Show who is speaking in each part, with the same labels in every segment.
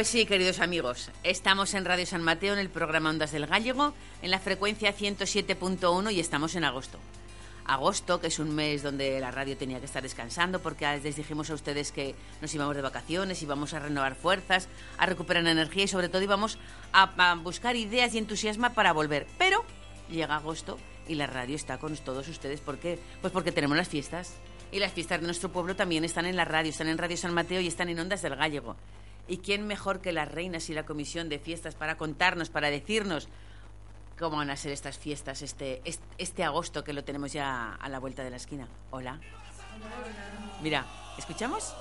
Speaker 1: Pues sí, queridos amigos, estamos en Radio San Mateo en el programa Ondas del Gallego, en la frecuencia 107.1 y estamos en agosto. Agosto, que es un mes donde la radio tenía que estar descansando, porque les dijimos a ustedes que nos íbamos de vacaciones, íbamos a renovar fuerzas, a recuperar energía y sobre todo íbamos a, buscar ideas y entusiasmo para volver. Pero llega agosto y la radio está con todos ustedes. ¿Por qué? Pues porque tenemos las fiestas. Y las fiestas de nuestro pueblo también están en la radio, están en Radio San Mateo y están en Ondas del Gallego. ¿Y quién mejor que las reinas y la comisión de fiestas para contarnos, para decirnos cómo van a ser estas fiestas este, este, agosto que lo tenemos ya a la vuelta de la esquina? Hola. Mira, ¿escuchamos?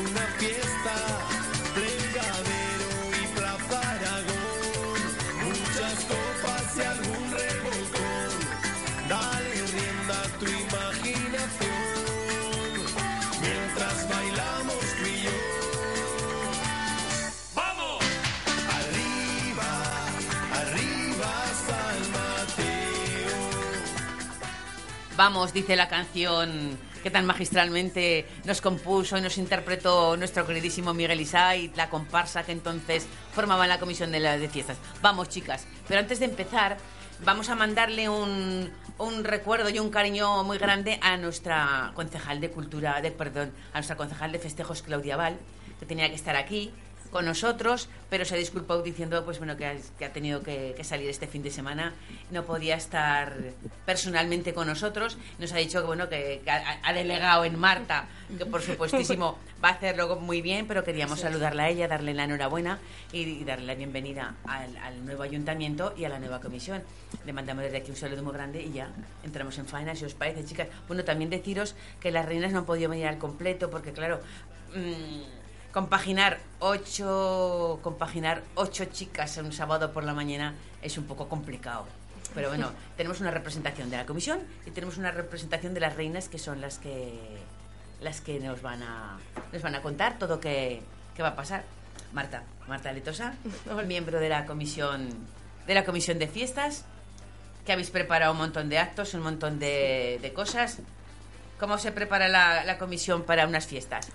Speaker 1: una fiesta. Vamos, dice la canción que tan magistralmente nos compuso y nos interpretó nuestro queridísimo Miguel Isay, la comparsa que entonces formaba la comisión de, de fiestas. Vamos, chicas, pero antes de empezar, vamos a mandarle un, un, recuerdo y un cariño muy grande a nuestra concejal de cultura, de, perdón, a nuestra concejal de festejos, Claudia Val, que tenía que estar aquí con nosotros, pero se ha disculpado diciendo pues bueno que ha, que ha tenido que, que, salir este fin de semana, no podía estar personalmente con nosotros, nos ha dicho que bueno que, que ha, ha, delegado en Marta, que por supuestísimo va a hacerlo muy bien, pero queríamos sí. saludarla a ella, darle la enhorabuena y, y darle la bienvenida al, al, nuevo ayuntamiento y a la nueva comisión. Le mandamos desde aquí un saludo muy grande y ya entramos en faena, si os parece, chicas. Bueno, también deciros que las reinas no han podido venir al completo porque claro, mmm, compaginar ocho compaginar ocho chicas en un sábado por la mañana es un poco complicado. Pero bueno tenemos una representación de la comisión y tenemos una representación de las reinas que son las que las que nos van a nos van a contar todo qué, qué va a pasar. Marta Marta Letosa miembro de la comisión de la comisión de fiestas que habéis preparado un montón de actos un montón de, de cosas. ¿Cómo se prepara la, la, comisión para unas fiestas?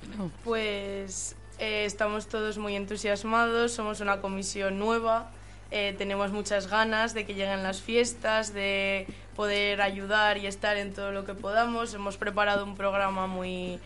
Speaker 2: Pues eh, estamos todos muy entusiasmados, somos una comisión nueva, eh, tenemos muchas ganas de que lleguen las fiestas, de poder ayudar y estar en todo lo que podamos. Hemos preparado un programa muy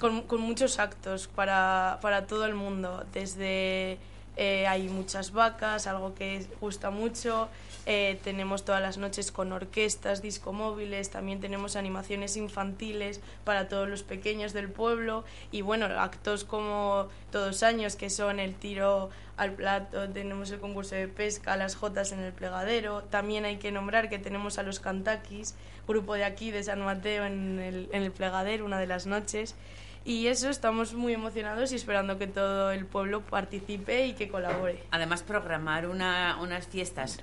Speaker 2: con, muchos actos para, para, todo el mundo, desde eh, hay muchas vacas, algo que gusta mucho, eh, tenemos todas las noches con orquestas, discomóviles, también tenemos animaciones infantiles para todos los pequeños del pueblo y bueno, actos como todos años que son el tiro al plato, tenemos el concurso de pesca, las jotas en el plegadero, también hay que nombrar que tenemos a los cantaquis, grupo de aquí de San Mateo en el, en el plegadero una de las noches y eso estamos muy emocionados y esperando que todo el pueblo participe y que colabore.
Speaker 1: Además, programar una, unas fiestas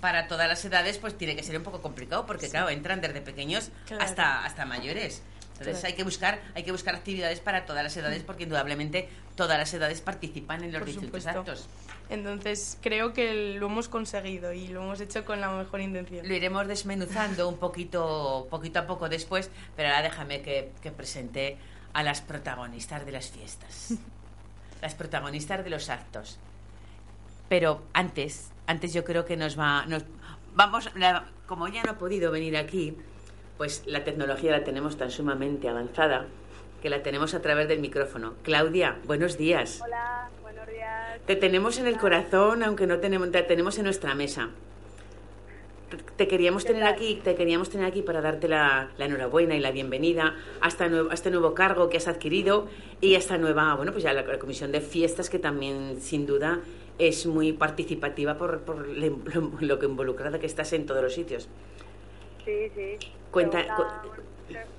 Speaker 1: para todas las edades pues tiene que ser un poco complicado porque sí. claro, entran desde pequeños claro. hasta, hasta mayores. Entonces claro. hay que buscar hay que buscar actividades para todas las edades porque indudablemente todas las edades participan en los
Speaker 2: Por
Speaker 1: distintos
Speaker 2: supuesto.
Speaker 1: actos.
Speaker 2: Entonces creo que lo hemos conseguido y lo hemos hecho con la mejor intención.
Speaker 1: Lo iremos desmenuzando un poquito poquito a poco después, pero ahora déjame que, que presente a las protagonistas de las fiestas. las protagonistas de los actos. Pero antes, antes yo creo que nos va nos vamos la, como ya no ha podido venir aquí, pues la tecnología la tenemos tan sumamente avanzada que la tenemos a través del micrófono. Claudia, buenos días.
Speaker 3: Hola, buenos días.
Speaker 1: Te tenemos en el corazón, aunque no tenemos te tenemos en nuestra mesa. Te queríamos tener aquí, te queríamos tener aquí para darte la, la enhorabuena y la bienvenida a, esta nuevo, a, este nuevo cargo que has adquirido y a esta nueva, bueno, pues ya la, la comisión de fiestas que también sin duda es muy participativa por, por lo, lo, que involucrada que estás en todos los sitios.
Speaker 3: Sí, sí.
Speaker 1: Cuenta.
Speaker 3: Tengo una, cu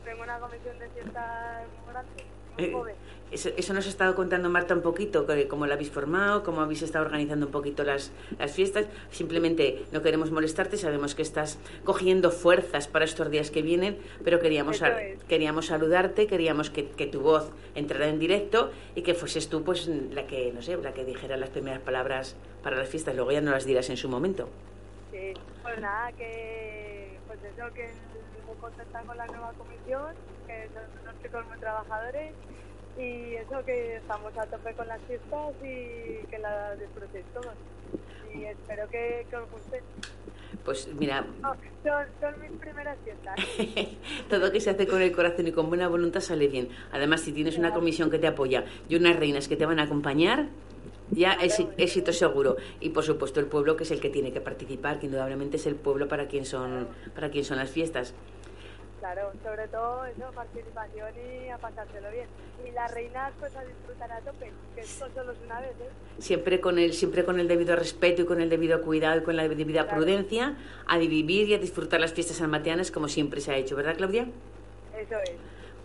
Speaker 3: tengo una comisión de fiestas muy grande, muy
Speaker 1: eh,
Speaker 3: joven.
Speaker 1: Eso, eso nos ha estado contando Marta un poquito, cómo la habéis formado, cómo habéis estado organizando un poquito las, las fiestas. Simplemente no queremos molestarte, sabemos que estás cogiendo fuerzas para estos días que vienen, pero queríamos,
Speaker 3: es.
Speaker 1: queríamos saludarte, queríamos que, que tu voz entrara en directo y que fueses tú pues la que, no sé, la que dijera las primeras palabras para las fiestas, luego ya no las dirás en su momento.
Speaker 3: Sí, pues nada, que pues eso, que muy contenta con la nueva comisión, que son unos chicos muy trabajadores y eso que estamos a tope con las fiestas y que las disfrutéis todos. Y espero que, que os guste.
Speaker 1: Pues mira,
Speaker 3: son, son mis primeras fiestas.
Speaker 1: Todo que se hace con el corazón y con buena voluntad sale bien. Además, si tienes una comisión que te apoya y unas reinas que te van a acompañar, ya es éxito seguro. Y por supuesto el pueblo que es el que tiene que participar, que indudablemente es el pueblo para quien son, para quien son las fiestas.
Speaker 3: Claro, sobre todo eso, participación y a pasárselo bien. Y las reinas pues a disfrutar a tope, que esto solo es una vez, ¿eh?
Speaker 1: Siempre con el, siempre con el debido respeto y con el debido cuidado y con la debida
Speaker 3: Claro.
Speaker 1: prudencia, a vivir y a disfrutar las fiestas salmateanas como siempre se ha hecho, ¿verdad, Claudia?
Speaker 3: Eso es.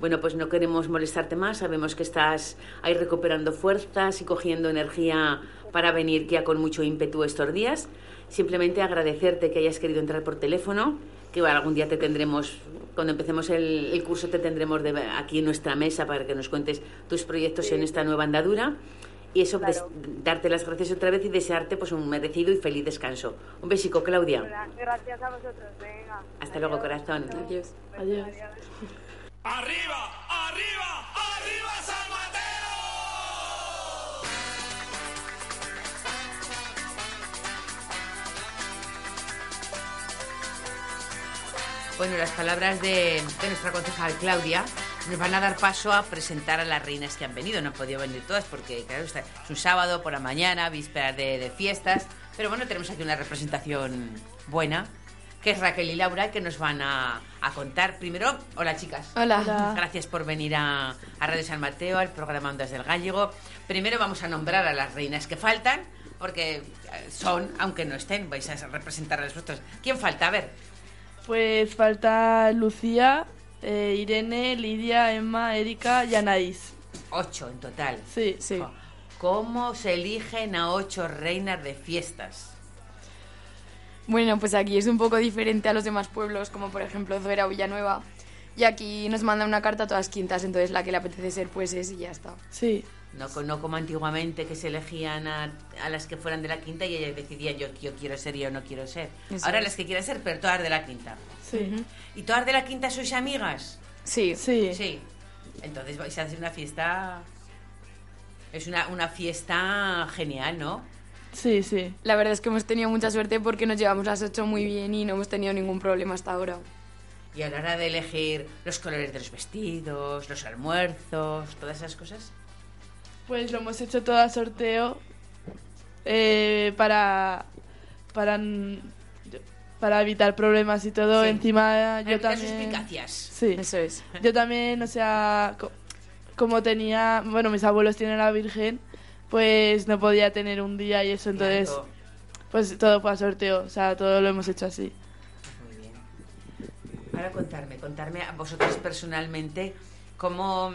Speaker 1: Bueno, pues no queremos molestarte más. Sabemos que estás ahí recuperando fuerzas y cogiendo energía para venir ya con mucho ímpetu estos días. Simplemente agradecerte que hayas querido entrar por teléfono, que algún día te tendremos, cuando empecemos el, el curso, te tendremos de- aquí en nuestra mesa para que nos cuentes tus proyectos
Speaker 3: Sí.
Speaker 1: en esta nueva andadura. Y eso,
Speaker 3: Claro.
Speaker 1: des- darte las gracias otra vez y desearte pues un merecido y feliz descanso. Un besico, Claudia.
Speaker 3: Gracias a vosotros, venga.
Speaker 1: Hasta luego, corazón.
Speaker 4: Adiós.
Speaker 2: Adiós.
Speaker 5: ¡Arriba! ¡Arriba! ¡Arriba San Mateo!
Speaker 1: Bueno, las palabras de, de nuestra concejal Claudia nos van a dar paso a presentar a las reinas que han venido. No han podido venir todas porque, claro, está- es un sábado por la mañana, vísperas de, de fiestas. Pero bueno, tenemos aquí una representación buena, que es Raquel y Laura, que nos van a, a contar. Primero, hola chicas.
Speaker 4: Hola.
Speaker 1: Gracias por venir a, a Radio San Mateo, al programa Ondas del Gallego. Primero vamos a nombrar a las reinas que faltan, porque eh, son, aunque no estén, vais a representar a las vosotras. ¿Quién falta? A ver.
Speaker 2: Pues falta Lucía, eh, Irene, Lidia, Emma, Erika y Anaís.
Speaker 1: Ocho en total.
Speaker 2: Sí,
Speaker 4: Sí.
Speaker 1: ¿Cómo se eligen a ocho reinas de fiestas?
Speaker 4: Bueno, pues aquí es un poco diferente a los demás pueblos, como por ejemplo Zuera o Villanueva. Y aquí nos mandan una carta a todas quintas, entonces la que le apetece ser pues es y ya está.
Speaker 2: Sí,
Speaker 1: No, co- no como antiguamente que se elegían a, a las que fueran de la quinta y ellas decidían yo, yo quiero ser y yo no quiero ser.
Speaker 4: Eso
Speaker 1: Ahora
Speaker 4: es.
Speaker 1: las que quieran ser, pero todas de la quinta.
Speaker 2: sí,
Speaker 1: ¿Y todas de la quinta sois amigas?
Speaker 4: Sí.
Speaker 2: sí.
Speaker 1: Sí. Entonces vais a hacer una fiesta... Es una, una fiesta genial, ¿no?
Speaker 2: Sí, sí.
Speaker 4: La verdad es que hemos tenido mucha suerte porque nos llevamos las ocho muy bien y no hemos tenido ningún problema hasta ahora.
Speaker 1: Y a la hora de elegir los colores de los vestidos, los almuerzos, todas esas cosas.
Speaker 2: Pues lo hemos hecho todo a sorteo eh, para, para, para evitar problemas y todo.
Speaker 1: Sí.
Speaker 2: Encima yo
Speaker 1: Evitar
Speaker 2: también...
Speaker 1: suspicacias.
Speaker 2: Sí.
Speaker 4: Eso es.
Speaker 2: Yo también, o sea, co- como tenía, bueno, mis abuelos tienen a la Virgen, pues no podía tener un día y eso, entonces,
Speaker 1: Claro.
Speaker 2: pues todo fue a sorteo, o sea, todo lo hemos hecho así.
Speaker 1: Muy bien. Ahora contarme, contarme a vosotros personalmente cómo,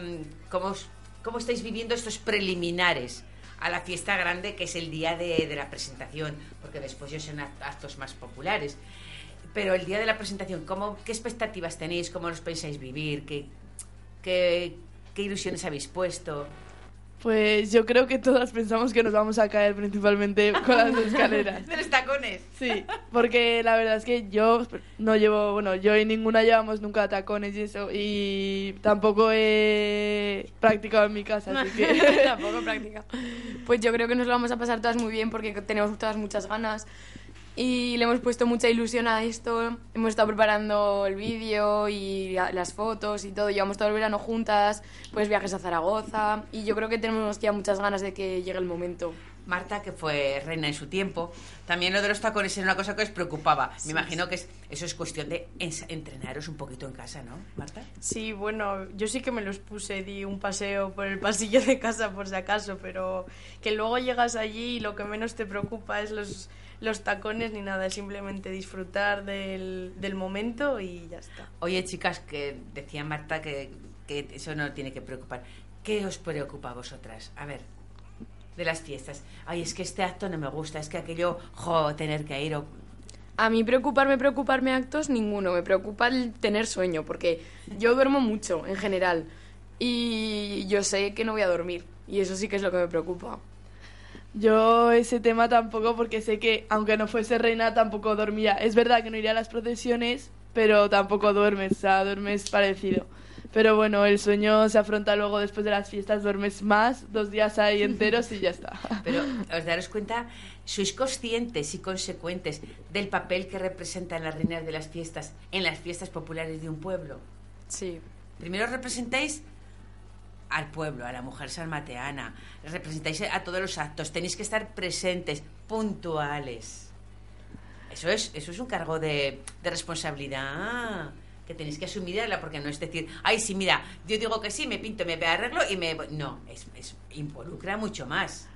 Speaker 1: cómo, os- cómo estáis viviendo estos preliminares a la fiesta grande que es el día de, la presentación, porque después ya son act- actos más populares. Pero el día de la presentación, ¿cómo, ¿qué expectativas tenéis? ¿Cómo los pensáis vivir? ¿Qué, qué, qué ilusiones habéis puesto?
Speaker 2: Pues yo creo que todas pensamos que nos vamos a caer principalmente con las escaleras.
Speaker 1: ¡De los tacones!
Speaker 2: Sí, porque la verdad es que yo no llevo, bueno, yo y ninguna llevamos nunca tacones y eso, y tampoco he practicado en mi casa, así que...
Speaker 4: Tampoco práctica. Pues yo creo que nos lo vamos a pasar todas muy bien porque tenemos todas muchas ganas y le hemos puesto mucha ilusión a esto. Hemos estado preparando el vídeo y la- las fotos y todo. Llevamos todo el verano juntas, pues viajes a Zaragoza y yo creo que tenemos ya muchas ganas de que llegue el momento.
Speaker 1: Marta, que fue reina en su tiempo, también lo de los tacones era una cosa que os preocupaba. Me imagino que es, eso es cuestión de ens- entrenaros un poquito en casa, ¿no, Marta?
Speaker 2: Sí, bueno, yo sí que me los puse, di un paseo por el pasillo de casa por si acaso, pero que luego llegas allí y lo que menos te preocupa es los, los tacones ni nada, es simplemente disfrutar del, del momento y ya está.
Speaker 1: Oye, chicas, que decía Marta que, que eso no tiene que preocupar. ¿Qué os preocupa a vosotras? A ver, de las fiestas. Ay, es que este acto no me gusta, es que aquello, jo, tener que ir o...
Speaker 4: A mí preocuparme, preocuparme actos, ninguno. Me preocupa el tener sueño, porque yo duermo mucho en general. Y yo sé que no voy a dormir. Y eso sí que es lo que me preocupa.
Speaker 6: Yo ese tema tampoco porque sé que aunque no fuese reina tampoco dormía. Es verdad que no iría a las procesiones, pero tampoco duermes, o sea, duermes parecido. Pero bueno, el sueño se afronta luego después de las fiestas, duermes más, dos días ahí enteros y ya está.
Speaker 1: Pero os daros cuenta, sois conscientes y consecuentes del papel que representan las reinas de las fiestas en las fiestas populares de un pueblo.
Speaker 4: Sí.
Speaker 1: Primero representáis al pueblo, a la mujer salmateana, representáis a todos los actos, tenéis que estar presentes, puntuales. Eso es, eso es un cargo de, responsabilidad que tenéis que asumirla, porque no es decir, ay, sí, mira, yo digo que sí, me pinto, me arreglo y me... No, es, es- involucra mucho más.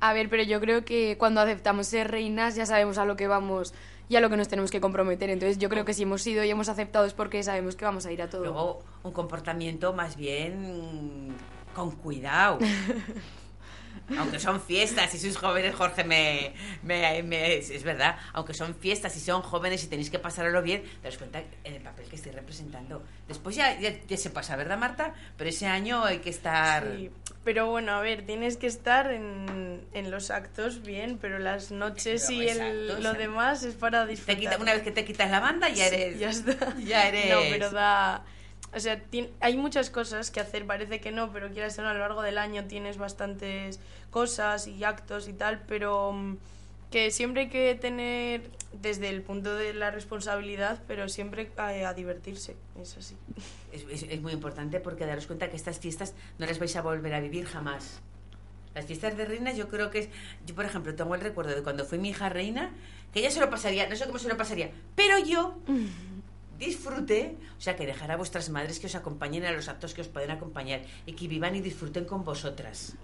Speaker 4: A ver, pero yo creo que cuando aceptamos ser reinas ya sabemos a lo que vamos y a lo que nos tenemos que comprometer. Entonces yo creo que si hemos ido y hemos aceptado es porque sabemos que vamos a ir a todo.
Speaker 1: Luego, un comportamiento más bien con cuidado. Aunque son fiestas y sois jóvenes, Jorge, me, me- me- es, es verdad. Aunque son fiestas y son jóvenes y tenéis que pasarlo bien, te das cuenta en el papel que estoy representando. Después ya, ya, ya se pasa, ¿verdad, Marta? Pero ese año hay que estar.
Speaker 2: Sí, pero bueno, a ver, tienes que estar en, en los actos bien, pero las noches
Speaker 1: Pero
Speaker 2: y el-
Speaker 1: exacto,
Speaker 2: lo demás es para
Speaker 1: Te
Speaker 2: disfrutar.
Speaker 1: quita- una vez que te quitas la banda, ya
Speaker 2: Sí,
Speaker 1: eres.
Speaker 2: ya está.
Speaker 1: ya eres-
Speaker 2: No, pero da... O sea, hay muchas cosas que hacer, parece que no, pero quieras o no, a lo largo del año tienes bastantes cosas y actos y tal, pero mm, que siempre hay que tener desde el punto de la responsabilidad, pero siempre a, a divertirse, es así.
Speaker 1: Es, es- es muy importante porque daros cuenta que estas fiestas no las vais a volver a vivir jamás. Las fiestas de reinas yo creo que es... Yo, por ejemplo, tengo el recuerdo de cuando fue mi hija reina, que ella se lo pasaría, no sé cómo se lo pasaría, pero yo disfruté, o sea, que dejar a vuestras madres que os acompañen a los actos que os pueden acompañar y que vivan y disfruten con vosotras.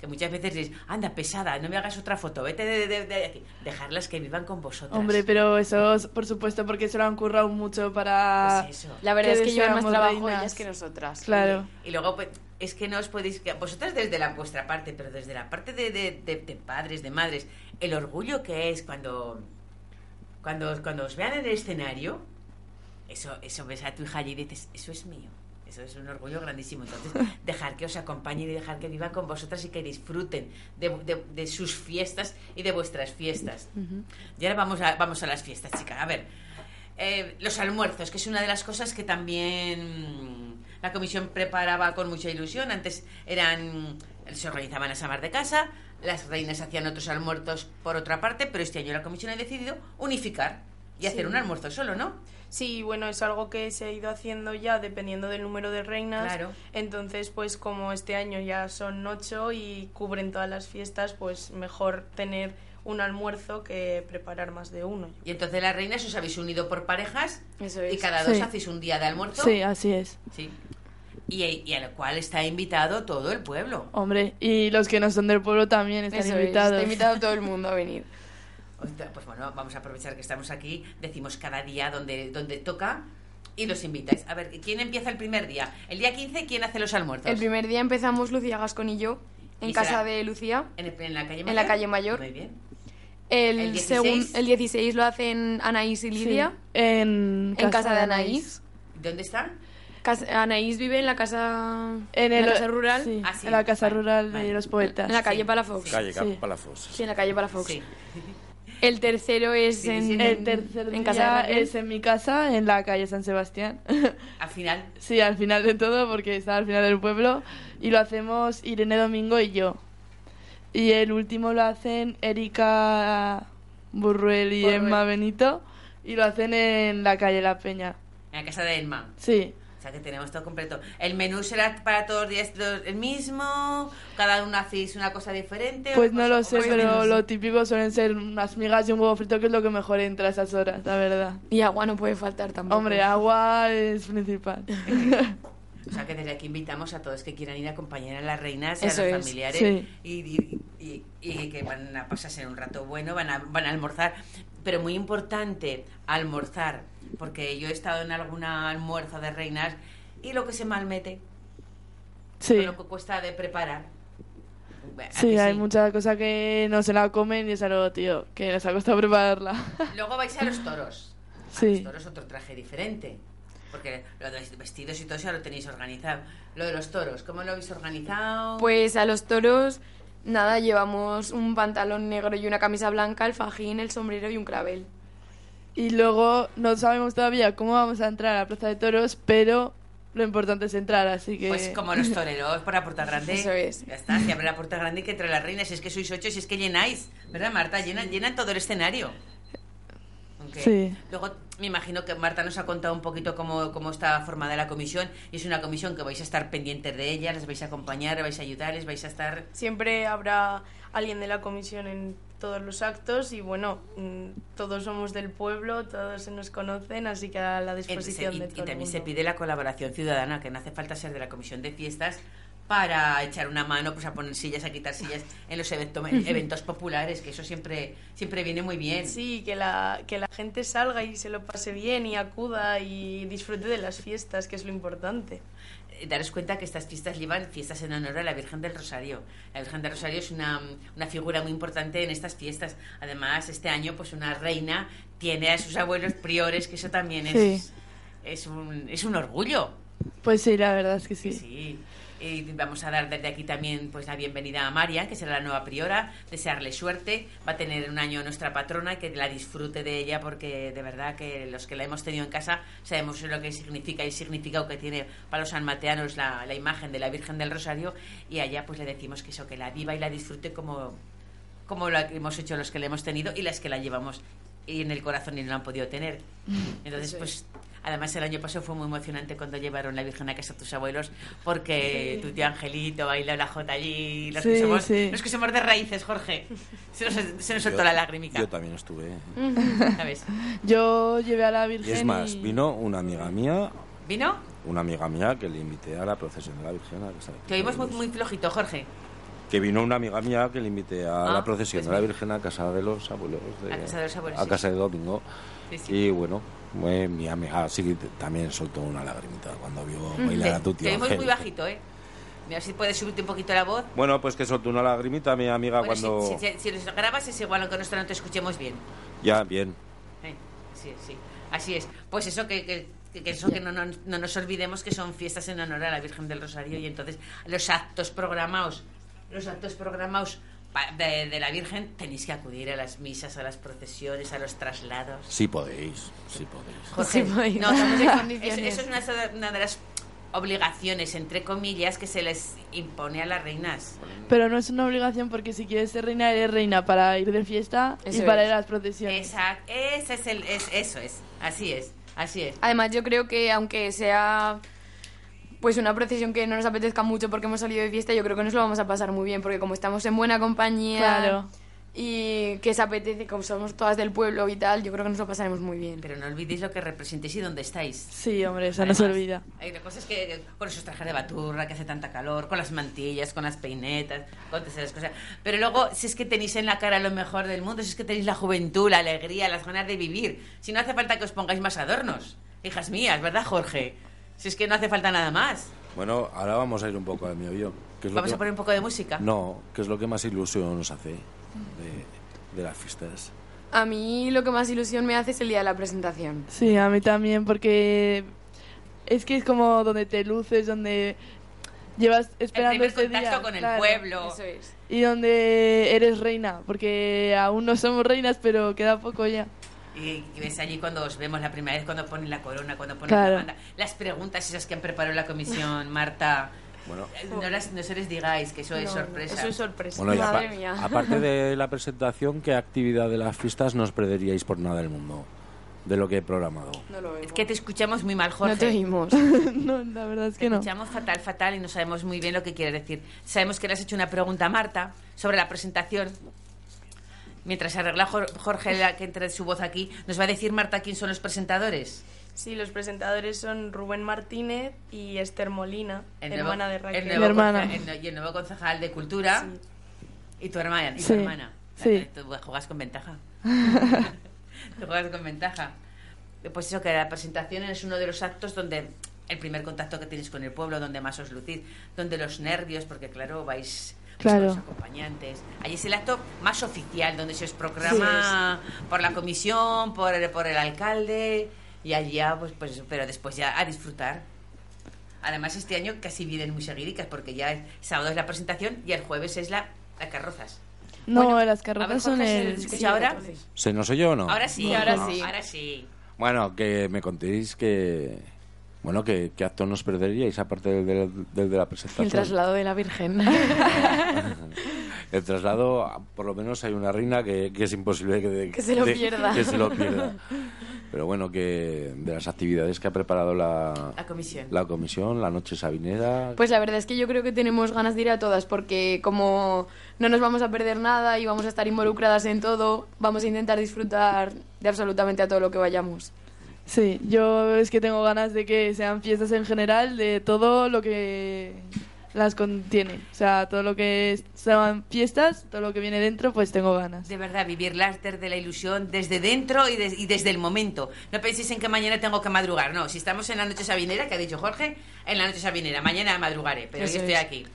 Speaker 1: Que muchas veces dices, anda, pesada, no me hagas otra foto, vete de, de- de aquí. Dejarlas que vivan con vosotras.
Speaker 6: Hombre, pero eso, es, por supuesto, porque se lo han currado mucho para...
Speaker 1: Pues eso.
Speaker 4: La verdad
Speaker 6: que
Speaker 4: es que llevan más trabajo
Speaker 6: reinas.
Speaker 4: ellas que nosotras.
Speaker 6: Claro.
Speaker 1: Y luego, pues, es que no os podéis... que Vosotras desde la vuestra parte, pero desde la parte de, de- de- de padres, de madres, el orgullo que es cuando, cuando, cuando os vean en el escenario, eso, eso ves a tu hija allí y dices, eso es mío. Eso es un orgullo grandísimo. Entonces, dejar que os acompañen y dejar que vivan con vosotras y que disfruten de, de- de sus fiestas y de vuestras fiestas. Y ahora vamos a, vamos a las fiestas, chicas. A ver, eh, los almuerzos, que es una de las cosas que también la comisión preparaba con mucha ilusión. Antes eran se organizaban las amas de casa, las reinas hacían otros almuerzos por otra parte, pero este año la comisión ha decidido unificar y hacer un almuerzo solo, ¿no?
Speaker 2: Sí, bueno, es algo que se ha ido haciendo ya dependiendo del número de reinas.
Speaker 1: Claro.
Speaker 2: Entonces, pues como este año ya son ocho y cubren todas las fiestas, pues mejor tener un almuerzo que preparar más de uno.
Speaker 1: Y entonces las reinas os habéis unido por parejas
Speaker 4: Eso
Speaker 1: y
Speaker 4: es.
Speaker 1: cada dos
Speaker 6: Sí.
Speaker 1: hacéis un día de almuerzo.
Speaker 6: Sí, así es.
Speaker 1: Sí. Y, y al cual está invitado todo el pueblo.
Speaker 6: Hombre, y los que no son del pueblo también están
Speaker 4: Eso es,
Speaker 6: invitados.
Speaker 4: está invitado todo el mundo a venir.
Speaker 1: Pues bueno, vamos a aprovechar que estamos aquí, decimos cada día donde, donde toca y los invitáis. A ver, ¿quién empieza el primer día? El día 15, ¿quién hace los almuerzos?
Speaker 4: El primer día empezamos Lucía Gascón y yo en
Speaker 1: ¿Y
Speaker 4: casa
Speaker 1: será?
Speaker 4: de Lucía.
Speaker 1: ¿En, el- en la calle
Speaker 4: En
Speaker 1: Mayor?
Speaker 4: la calle Mayor.
Speaker 1: Muy bien.
Speaker 4: El,
Speaker 1: ¿El 16?
Speaker 4: segun- el 16 lo hacen Anaís y
Speaker 6: Sí,
Speaker 4: Lidia
Speaker 6: en,
Speaker 4: en casa de Anaís.
Speaker 1: ¿Dónde están?
Speaker 4: Casa- Anaís vive en la casa,
Speaker 6: En, el,
Speaker 4: la casa rural,
Speaker 6: sí,
Speaker 1: Ah, sí,
Speaker 6: en la casa
Speaker 1: vale,
Speaker 6: rural
Speaker 1: vale.
Speaker 6: de los poetas.
Speaker 4: en la calle
Speaker 1: Sí.
Speaker 4: Palafox.
Speaker 5: Calle
Speaker 6: Sí.
Speaker 5: Palafos.
Speaker 4: Sí, en la calle Palafox. El tercero es en,
Speaker 1: 17.
Speaker 6: El tercer
Speaker 4: en
Speaker 6: día
Speaker 4: casa
Speaker 6: es en mi casa, en la calle San Sebastián.
Speaker 1: Al final,
Speaker 6: sí, al final de todo, porque está al final del pueblo. Y lo hacemos Irene Domingo y yo. Y el último lo hacen Erika Burruel y
Speaker 4: Burruel.
Speaker 6: Emma Benito. Y lo hacen en la calle La Peña.
Speaker 1: en la casa de Elma.
Speaker 6: Sí.
Speaker 1: O sea que tenemos todo completo. ¿El menú será para todos los días el mismo? ¿Cada uno hacéis una cosa diferente?
Speaker 6: Pues
Speaker 1: ¿O
Speaker 6: no lo sé, pero lo típico suelen ser unas migas y un huevo frito, que es lo que mejor entra a esas horas, la verdad.
Speaker 4: Y agua no puede faltar tampoco.
Speaker 6: Hombre, agua es principal.
Speaker 1: O sea que desde aquí invitamos a todos que quieran ir a acompañar a las reinas y
Speaker 4: Eso
Speaker 1: a los
Speaker 4: es.
Speaker 1: familiares
Speaker 6: Sí.
Speaker 1: y, y- y- y que van a pasarse un rato bueno, van a, van a almorzar. Pero muy importante, almorzar, porque yo he estado en algún almuerzo de reinas y lo que se mal mete.
Speaker 6: Sí.
Speaker 1: Lo que cuesta de preparar. Bueno, ¿a
Speaker 6: Sí,
Speaker 1: que
Speaker 6: hay mucha cosa que no se la comen y es algo, tío, que nos ha costado prepararla.
Speaker 1: Luego vais a los toros. A
Speaker 6: Sí.
Speaker 1: los toros otro traje diferente. Porque lo de los vestidos y todo eso ya lo tenéis organizado. Lo de los toros, ¿cómo lo habéis organizado?
Speaker 4: Pues a los toros, nada, llevamos un pantalón negro y una camisa blanca, el fajín, el sombrero y un clavel.
Speaker 6: Y luego no sabemos todavía cómo vamos a entrar a la Plaza de Toros, pero lo importante es entrar, así que...
Speaker 1: Pues como los toreros por la puerta grande.
Speaker 4: Eso es.
Speaker 1: Ya está, se abre la puerta grande y que entre las reinas. Si es que sois ocho, si es que llenáis, ¿verdad, Marta? Llenan, llenan todo el escenario. Aunque
Speaker 6: Sí.
Speaker 1: Luego me imagino que Marta nos ha contado un poquito cómo, cómo está formada la comisión. Y es una comisión que vais a estar pendientes de ella, les vais a acompañar, les vais a ayudar, les vais a estar.
Speaker 2: Siempre habrá alguien de la comisión en todos los actos y bueno, mm, todos somos del pueblo, todos se nos conocen, así que a la disposición
Speaker 1: y,
Speaker 2: de
Speaker 1: y
Speaker 2: todo el
Speaker 1: también se
Speaker 2: mundo.
Speaker 1: pide la colaboración ciudadana, que no hace falta ser de la comisión de fiestas para echar una mano, pues a poner sillas, a quitar sillas en los evento- eventos populares, que eso siempre, siempre viene muy bien.
Speaker 2: Sí, que la, que la gente salga y se lo pase bien y acuda y disfrute de las fiestas, que es lo importante.
Speaker 1: Eh, Daros cuenta que estas fiestas llevan fiestas en honor a la Virgen del Rosario. La Virgen del Rosario es una, una figura muy importante en estas fiestas. Además, este año, pues una reina tiene a sus abuelos priores, que eso también es,
Speaker 6: Sí.
Speaker 1: es, un, es un orgullo.
Speaker 6: Pues sí, la verdad es que
Speaker 1: Sí.
Speaker 6: sí.
Speaker 1: Y vamos a dar desde aquí también pues la bienvenida a María, que será la nueva priora, desearle suerte, va a tener un año nuestra patrona, que la disfrute de ella, porque de verdad que los que la hemos tenido en casa sabemos lo que significa y significado que tiene para los sanmateanos la, la imagen de la Virgen del Rosario, y allá pues le decimos que eso, que la viva y la disfrute como, como lo hemos hecho los que la hemos tenido y las que la llevamos y en el corazón y no la han podido tener. Entonces, pues, además el año pasado fue muy emocionante cuando llevaron la Virgen a casa a tus abuelos, porque tu tío Angelito bailó la jota allí, los, que
Speaker 6: Sí,
Speaker 1: somos,
Speaker 6: sí.
Speaker 1: los que somos de raíces, Jorge. Se nos, se nos soltó
Speaker 7: Yo-
Speaker 1: la lagrimica,
Speaker 7: Yo también estuve.
Speaker 1: ¿sabes?
Speaker 6: Yo llevé a la
Speaker 7: Y
Speaker 6: Virgen
Speaker 7: es más,
Speaker 6: y-
Speaker 7: vino una amiga mía,
Speaker 1: ¿Vino?
Speaker 7: una amiga mía que le invité a la procesión de la Virgen. a casa de
Speaker 1: Te oímos muy, flojito, Jorge.
Speaker 7: Que vino una amiga mía que le invité a
Speaker 1: Ah,
Speaker 7: la procesión
Speaker 1: pues
Speaker 7: de la. Virgen a casa de los abuelos. De,
Speaker 1: A casa de los abuelos,
Speaker 7: a
Speaker 1: sí,
Speaker 7: casa de Domingo.
Speaker 1: Sí, sí.
Speaker 7: Y bueno, fue mi amiga sí que t- también soltó una lagrimita cuando vio bailar
Speaker 1: Te,
Speaker 7: a tu
Speaker 1: te
Speaker 7: tío
Speaker 1: oímos muy
Speaker 7: Ángel.
Speaker 1: bajito, ¿eh? Mira si puedes subirte un poquito la voz.
Speaker 7: Bueno, pues que soltó una lagrimita mi amiga
Speaker 1: Bueno,
Speaker 7: cuando...
Speaker 1: si, si, si los grabas es igual, aunque nosotros no te escuchemos bien.
Speaker 7: Ya, bien.
Speaker 1: Eh, Sí, sí, así es. Pues eso que, que, que- eso que no, no, no nos olvidemos que son fiestas en honor a la Virgen del Rosario y entonces los actos programados, los actos programados de, de la Virgen tenéis que acudir a las misas, a las procesiones, a los traslados.
Speaker 7: Sí podéis, sí podéis.
Speaker 1: Jorge,
Speaker 4: Sí,
Speaker 1: no,
Speaker 4: estamos en
Speaker 1: eso, es una, una de las obligaciones, entre comillas, que se les impone a las reinas.
Speaker 6: Pero no es una obligación porque si quieres ser reina, eres reina para ir de fiesta
Speaker 4: Eso
Speaker 6: y para
Speaker 4: es.
Speaker 6: ir a las procesiones.
Speaker 1: Esa, ese es el, es, eso es, así es, así es.
Speaker 4: Además, yo creo que aunque sea pues una procesión que no nos apetezca mucho porque hemos salido de fiesta, yo creo que nos lo vamos a pasar muy bien porque como estamos en buena compañía
Speaker 6: Claro.
Speaker 4: y que se apetece, como somos todas del pueblo y tal, yo creo que nos lo pasaremos muy bien.
Speaker 1: Pero no olvidéis lo que representéis y dónde estáis.
Speaker 6: Sí, hombre, eso no se
Speaker 1: Además,
Speaker 6: olvida.
Speaker 1: Hay cosas que con esos trajes de baturra que hace tanta calor, con las mantillas, con las peinetas, con todas esas cosas. Pero luego, si es que tenéis en la cara lo mejor del mundo, si es que tenéis la juventud, la alegría, las ganas de vivir, si no hace falta que os pongáis más adornos, hijas mías, ¿verdad, Jorge? Si es que no hace falta nada más.
Speaker 7: Bueno, ahora vamos a ir un poco al mío que es lo
Speaker 1: Vamos
Speaker 7: que-
Speaker 1: a poner un poco de música.
Speaker 7: No, que es lo que más ilusión nos hace de, de las fiestas.
Speaker 4: A mí lo que más ilusión me hace es el día de la presentación.
Speaker 6: Sí, a mí también, porque es que es como donde te luces, donde llevas
Speaker 1: El
Speaker 6: esperando
Speaker 1: primer
Speaker 6: este
Speaker 1: contacto
Speaker 6: día.
Speaker 1: con el
Speaker 6: claro.
Speaker 1: pueblo.
Speaker 4: Eso es.
Speaker 6: Y donde eres reina, porque aún no somos reinas, pero queda poco ya.
Speaker 1: Y ves allí cuando os vemos la primera vez, cuando ponen la corona, cuando ponen
Speaker 6: Claro.
Speaker 1: la banda. Las preguntas esas que han preparado la comisión, Marta.
Speaker 7: Bueno,
Speaker 1: No, las, no se les digáis, que eso es sorpresa.
Speaker 2: Eso es sorpresa.
Speaker 7: bueno y
Speaker 4: Madre
Speaker 7: apa-
Speaker 4: mía.
Speaker 7: aparte de la presentación, ¿qué actividad de las fiestas no os perderíais por nada del mundo? De lo que he programado.
Speaker 4: No lo
Speaker 1: Es que te escuchamos muy mal, Jorge.
Speaker 4: No te oímos.
Speaker 6: no, la verdad es
Speaker 1: Te
Speaker 6: que no.
Speaker 1: escuchamos fatal, fatal y no sabemos muy bien lo que quieres decir. Sabemos que le has hecho una pregunta a Marta sobre la presentación. Mientras arregla Jor- Jorge la que entre su voz aquí, ¿nos va a decir Marta quién son los presentadores?
Speaker 2: Sí, los presentadores son Rubén Martínez y Esther Molina,
Speaker 1: El
Speaker 2: hermana
Speaker 1: nuevo-
Speaker 2: de Raquel.
Speaker 1: El nuevo,
Speaker 6: hermana.
Speaker 1: el y el nuevo concejal de Cultura. Y tu hermana. Y tu
Speaker 6: Sí,
Speaker 1: hermana.
Speaker 6: sí.
Speaker 1: Tú juegas con ventaja. Tú juegas con ventaja. Pues eso, que la presentación es uno de los actos donde el primer contacto que tenéis con el pueblo, donde más os lucís, donde los nervios, porque claro, vais
Speaker 6: Claro.
Speaker 1: los acompañantes. Ahí es el acto más oficial, donde se os proclama por la comisión, por el, por el alcalde, y allí ya, pues, pues, pero después ya a disfrutar. Además, este año casi vienen muy seguidicas, porque ya el sábado es la presentación y el jueves es la, las carrozas.
Speaker 6: No,
Speaker 1: Bueno,
Speaker 6: las carrozas son el...
Speaker 1: ¿se escucha ahora?
Speaker 7: ¿Se nos oye o no?
Speaker 1: Ahora sí,
Speaker 4: Ahora
Speaker 1: no,
Speaker 4: sí.
Speaker 1: Ahora sí.
Speaker 7: Bueno, que me contéis que... Bueno, que, ¿qué acto nos perderíais aparte del, del- del de la presentación?
Speaker 4: El traslado de la Virgen.
Speaker 7: El traslado, por lo menos hay una reina que, que es imposible que,
Speaker 4: Que se lo
Speaker 7: de-
Speaker 4: pierda.
Speaker 7: que se lo pierda. Pero bueno, que de las actividades que ha preparado la,
Speaker 1: La comisión.
Speaker 7: la comisión, la noche sabinera,
Speaker 4: Pues la verdad es que yo creo que tenemos ganas de ir a todas porque como no nos vamos a perder nada y vamos a estar involucradas en todo, vamos a intentar disfrutar de absolutamente a todo lo que vayamos.
Speaker 6: Sí, yo es que tengo ganas de que sean fiestas en general, de todo lo que las contiene. O sea, todo lo que sean fiestas, todo lo que viene dentro, pues tengo ganas.
Speaker 1: De verdad, vivirlas desde la ilusión, desde dentro y, des- y desde el momento. No penséis en que mañana tengo que madrugar, no. Si estamos en la noche sabinera, que ha dicho Jorge, en la noche sabinera, mañana madrugaré, pero
Speaker 4: Eso
Speaker 1: yo estoy
Speaker 4: es.
Speaker 1: aquí.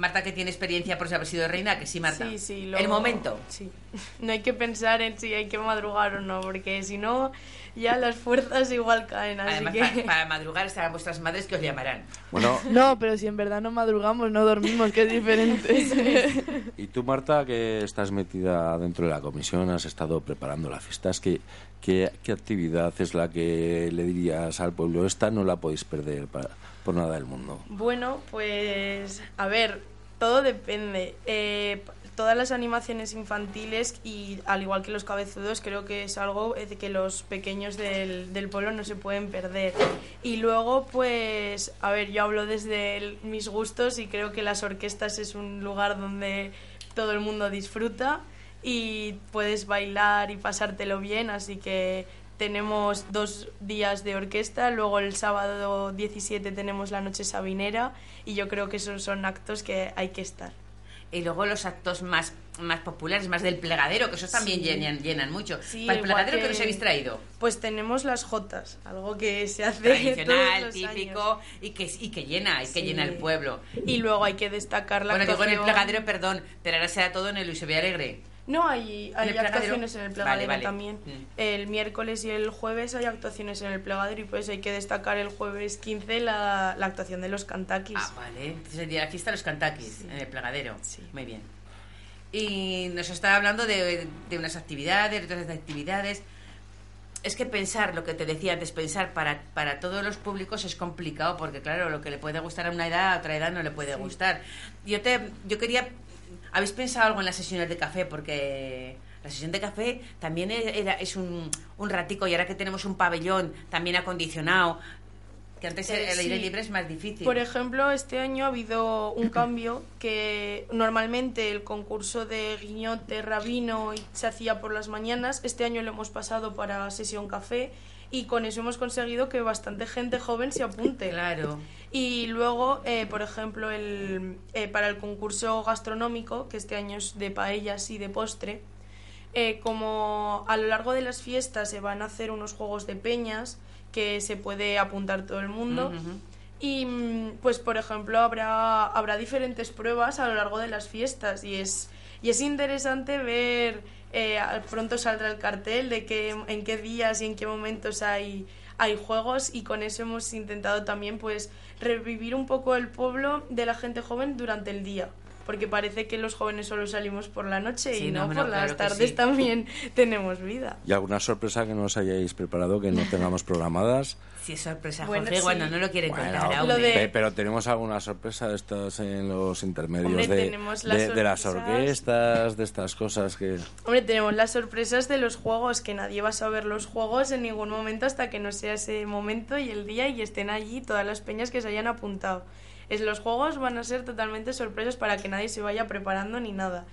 Speaker 1: Marta, que tiene experiencia por haber sido reina, que sí, Marta.
Speaker 2: Sí, sí.
Speaker 1: El momento.
Speaker 2: Sí. No hay que pensar en si hay que madrugar o no, porque si no, ya las fuerzas igual caen. Así
Speaker 1: Además,
Speaker 2: que...
Speaker 1: para, para madrugar estarán vuestras madres que os llamarán.
Speaker 7: Bueno,
Speaker 6: No, pero si en verdad no madrugamos, no dormimos, que es diferente.
Speaker 7: y tú, Marta, que estás metida dentro de la comisión, has estado preparando las fiestas, ¿qué, qué, qué actividad es la que le dirías al pueblo? Esta no la podéis perder para- nada del mundo.
Speaker 2: Bueno, pues a ver, todo depende. Eh, todas las animaciones infantiles y al igual que los cabezudos creo que es algo eh, que los pequeños del, del pueblo no se pueden perder. Y luego pues, a ver, yo hablo desde mis gustos y creo que las orquestas es un lugar donde todo el mundo disfruta y puedes bailar y pasártelo bien, así que tenemos dos días de orquesta, luego el sábado 17 tenemos la noche sabinera y yo creo que esos son actos que hay que estar.
Speaker 1: Y luego los actos más, más populares, más del plegadero, que esos también
Speaker 2: Sí.
Speaker 1: llenan, llenan mucho.
Speaker 2: Sí,
Speaker 1: Para el plegadero que...
Speaker 2: que-
Speaker 1: nos habéis traído.
Speaker 2: Pues tenemos las jotas, algo que se hace
Speaker 1: Tradicional,
Speaker 2: todos los
Speaker 1: típico
Speaker 2: años.
Speaker 1: y que, y que llena, y que
Speaker 2: Sí.
Speaker 1: llena el pueblo.
Speaker 2: Y luego hay que destacar la
Speaker 1: bueno, digo en el
Speaker 2: actuación-
Speaker 1: plegadero, perdón, pero ahora será todo en el Luis Alegre.
Speaker 2: No, hay, hay actuaciones en el plegadero
Speaker 1: vale.
Speaker 2: también.
Speaker 1: Mm.
Speaker 2: El miércoles y el jueves hay actuaciones en el plegadero y pues hay que destacar el jueves 15 la, la actuación de los cantaquis.
Speaker 1: Ah, vale. Entonces el día la fiesta los cantaquis, en el plegadero.
Speaker 2: Sí.
Speaker 1: Muy bien. Y nos está hablando de, de unas actividades, de otras actividades. Es que pensar, lo que te decía antes, pensar para, para todos los públicos es complicado, porque claro, lo que le puede gustar a una edad, a otra edad no le puede gustar. Yo, te, yo quería... ¿Habéis pensado algo en las sesiones de café? Porque la sesión de café también era, es un, un ratico y ahora que tenemos un pabellón también acondicionado, que antes
Speaker 2: Eh,
Speaker 1: el aire
Speaker 2: sí.
Speaker 1: libre es más difícil.
Speaker 2: Por ejemplo, este año ha habido un cambio que normalmente el concurso de guiñote, rabino se hacía por las mañanas. Este año lo hemos pasado para sesión café y con eso hemos conseguido que bastante gente joven se apunte.
Speaker 1: Claro.
Speaker 2: Y luego, eh, por ejemplo, el, eh, para el concurso gastronómico, que este año es de paellas y de postre, eh, como a lo largo de las fiestas se van a hacer unos juegos de peñas que se puede apuntar todo el mundo. Y mm, pues por ejemplo habrá, habrá diferentes pruebas a lo largo de las fiestas y es, y es interesante ver, eh, pronto saldrá el cartel de que, en qué días y en qué momentos hay, hay juegos y con eso hemos intentado también pues revivir un poco el pueblo de la gente joven durante el día. Porque parece que los jóvenes solo salimos por la noche
Speaker 1: Sí,
Speaker 2: y
Speaker 1: no,
Speaker 2: por
Speaker 1: claro
Speaker 2: las tardes
Speaker 1: sí.
Speaker 2: también tenemos vida.
Speaker 7: ¿Y alguna sorpresa que nos hayáis preparado que no tengamos programadas?
Speaker 1: Es sorpresa,
Speaker 2: Bueno,
Speaker 1: Jorge,
Speaker 2: sí.
Speaker 1: bueno, no lo quiere
Speaker 7: Bueno,
Speaker 1: contar aún.
Speaker 2: Lo de-
Speaker 7: pe- pero tenemos alguna sorpresa de estas en los intermedios
Speaker 2: Hombre,
Speaker 7: de,
Speaker 2: tenemos las
Speaker 7: de- de las
Speaker 2: sorpresas.
Speaker 7: orquestas, de estas cosas que...
Speaker 2: Hombre, tenemos las sorpresas de los juegos, que nadie va a saber los juegos en ningún momento hasta que no sea ese momento y el día y estén allí todas las peñas que se hayan apuntado. Es, los juegos van a ser totalmente sorpresas para que nadie se vaya preparando ni nada.